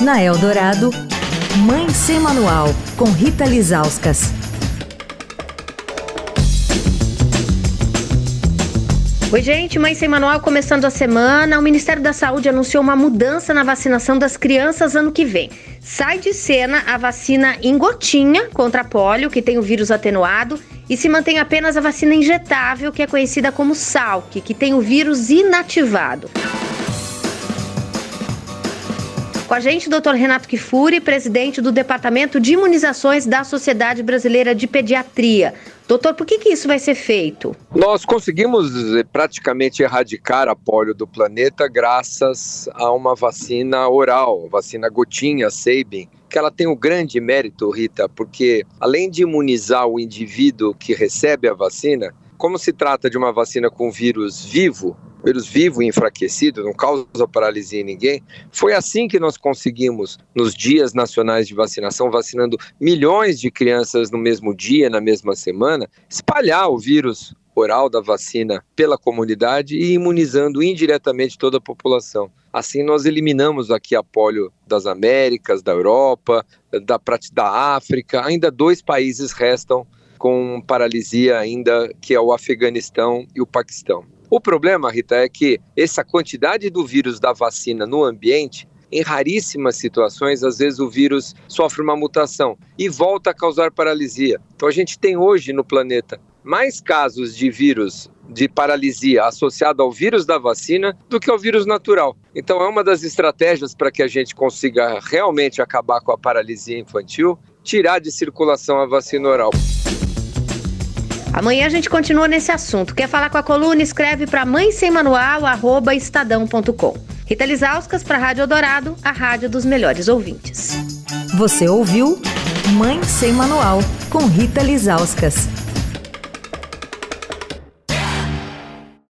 Na Eldorado, Mãe Sem Manual, com Rita Lizauskas. Oi, gente, Mãe Sem Manual começando a semana. O Ministério da Saúde anunciou uma mudança na vacinação das crianças ano que vem. Sai de cena a vacina em gotinha contra pólio, que tem o vírus atenuado, e se mantém apenas a vacina injetável, que é conhecida como SALC, que tem o vírus inativado. Com a gente, doutor Renato Kifuri, presidente do Departamento de Imunizações da Sociedade Brasileira de Pediatria. Doutor, por que, que isso vai ser feito? Nós conseguimos eh, praticamente erradicar a polio do planeta graças a uma vacina oral, vacina gotinha, Sabin, que ela tem um grande mérito, Rita, porque além de imunizar o indivíduo que recebe a vacina, como se trata de uma vacina com vírus vivo, vírus vivo e enfraquecido, não causa paralisia em ninguém. Foi assim que nós conseguimos, nos dias nacionais de vacinação, vacinando milhões de crianças no mesmo dia, na mesma semana, espalhar o vírus oral da vacina pela comunidade e imunizando indiretamente toda a população. Assim, nós eliminamos aqui a polio das Américas, da Europa, da, da África. Ainda dois países restam com paralisia ainda, que é o Afeganistão e o Paquistão. O problema, Rita, é que essa quantidade do vírus da vacina no ambiente em raríssimas situações, às vezes o vírus sofre uma mutação e volta a causar paralisia. Então a gente tem hoje no planeta mais casos de vírus de paralisia associado ao vírus da vacina do que ao vírus natural. Então é uma das estratégias para que a gente consiga realmente acabar com a paralisia infantil, tirar de circulação a vacina oral. Amanhã a gente continua nesse assunto. Quer falar com a coluna? Escreve para mãe sem manual, arroba estadão.com. Rita Lisauskas para a Rádio Dourado, a rádio dos melhores ouvintes. Você ouviu Mãe Sem Manual, com Rita Lisauskas.